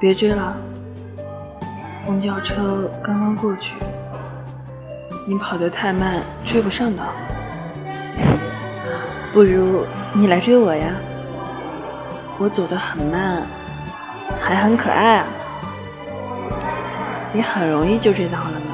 别追了，公交车刚刚过去，你跑得太慢，追不上的。不如你来追我呀，我走得很慢，还很可爱啊，你很容易就追到了呢。